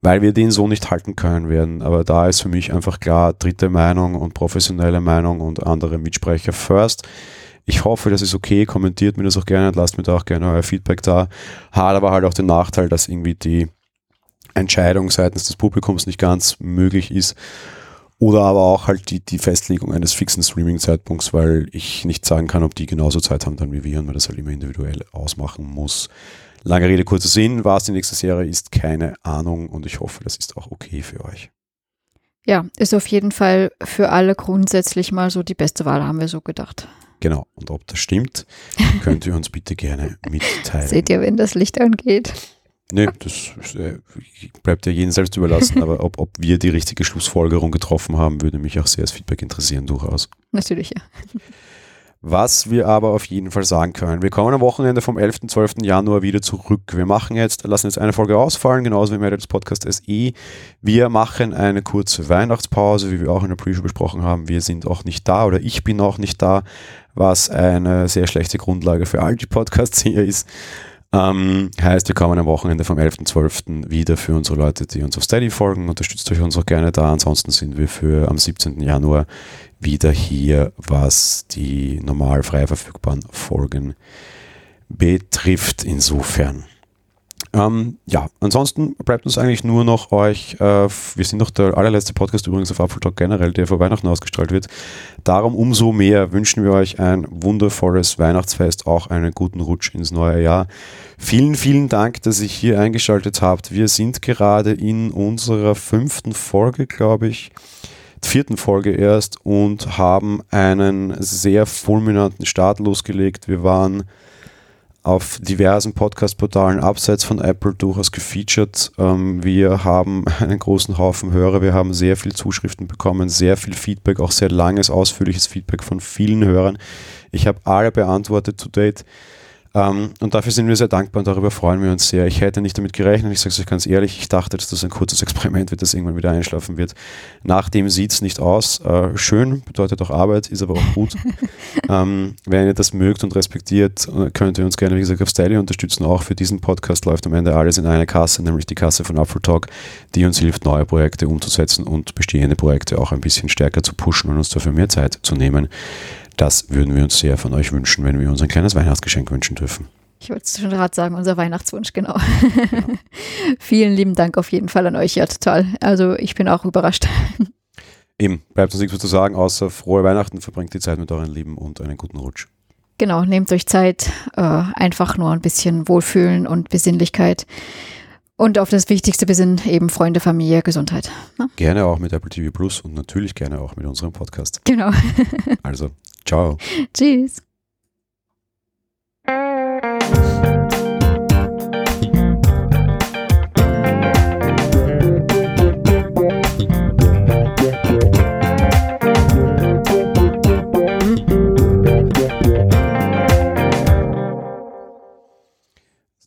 weil wir den so nicht halten können werden. Aber da ist für mich einfach klar, dritte Meinung und professionelle Meinung und andere Mitsprecher first. Ich hoffe, das ist okay. Kommentiert mir das auch gerne und lasst mir da auch gerne euer Feedback da. Hat aber halt auch den Nachteil, dass irgendwie die Entscheidung seitens des Publikums nicht ganz möglich ist. Oder aber auch halt die, die Festlegung eines fixen Streaming-Zeitpunkts, weil ich nicht sagen kann, ob die genauso Zeit haben dann wie wir und man das halt immer individuell ausmachen muss. Lange Rede, kurzer Sinn, was die nächste Serie ist, keine Ahnung und ich hoffe, das ist auch okay für euch. Ja, ist auf jeden Fall für alle grundsätzlich mal so die beste Wahl, haben wir so gedacht. Genau, und ob das stimmt, könnt ihr uns bitte gerne mitteilen. Seht ihr, wenn das Licht angeht? Nee, das äh, bleibt ja jedem selbst überlassen, aber ob, ob wir die richtige Schlussfolgerung getroffen haben, würde mich auch sehr als Feedback interessieren, durchaus. Natürlich, ja. Was wir aber auf jeden Fall sagen können, wir kommen am Wochenende vom 11. 12. Januar wieder zurück. Wir machen jetzt, lassen jetzt eine Folge ausfallen, genauso wie Mädels Podcast SE. Wir machen eine kurze Weihnachtspause, wie wir auch in der Pre-Show besprochen haben. Wir sind auch nicht da oder ich bin auch nicht da, was eine sehr schlechte Grundlage für all die Podcasts hier ist. Ähm, heißt, wir kommen am Wochenende vom 11.12. wieder für unsere Leute, die uns auf Steady folgen. Unterstützt euch uns auch gerne da. Ansonsten sind wir für am 17. Januar wieder hier, was die normal frei verfügbaren Folgen betrifft. Insofern. Ähm, ja, ansonsten bleibt uns eigentlich nur noch euch, äh, wir sind noch der allerletzte Podcast übrigens auf Apple Talk generell, der vor Weihnachten ausgestrahlt wird. Darum umso mehr wünschen wir euch ein wundervolles Weihnachtsfest, auch einen guten Rutsch ins neue Jahr. Vielen, vielen Dank, dass ihr hier eingeschaltet habt. Wir sind gerade in unserer fünften Folge, glaube ich vierten Folge erst und haben einen sehr fulminanten Start losgelegt. Wir waren auf diversen Podcast-Portalen abseits von Apple durchaus gefeatured. Ähm, wir haben einen großen Haufen Hörer, wir haben sehr viel Zuschriften bekommen, sehr viel Feedback, auch sehr langes, ausführliches Feedback von vielen Hörern. Ich habe alle beantwortet to date. Ähm, und dafür sind wir sehr dankbar und darüber freuen wir uns sehr. Ich hätte nicht damit gerechnet, ich sage es euch ganz ehrlich, ich dachte, dass das ein kurzes Experiment wird, das irgendwann wieder einschlafen wird. Nachdem sieht es nicht aus. Äh, schön, bedeutet auch Arbeit, ist aber auch gut. ähm, wenn ihr das mögt und respektiert, äh, könnt ihr uns gerne, wie gesagt, auf Steady unterstützen. Auch für diesen Podcast läuft am Ende alles in eine Kasse, nämlich die Kasse von Apple Talk, die uns hilft, neue Projekte umzusetzen und bestehende Projekte auch ein bisschen stärker zu pushen und uns dafür mehr Zeit zu nehmen. Das würden wir uns sehr von euch wünschen, wenn wir uns ein kleines Weihnachtsgeschenk wünschen dürfen. Ich wollte es schon gerade sagen, unser Weihnachtswunsch, genau. Ja. Vielen lieben Dank auf jeden Fall an euch, ja, total. Also ich bin auch überrascht. Eben, bleibt uns nichts mehr zu sagen, außer frohe Weihnachten, verbringt die Zeit mit euren Lieben und einen guten Rutsch. Genau, nehmt euch Zeit, äh, einfach nur ein bisschen Wohlfühlen und Besinnlichkeit. Und auf das Wichtigste besinnen eben Freunde, Familie, Gesundheit. Ne? Gerne auch mit Apple TV Plus und natürlich gerne auch mit unserem Podcast. Genau. also, ciao. Tschüss.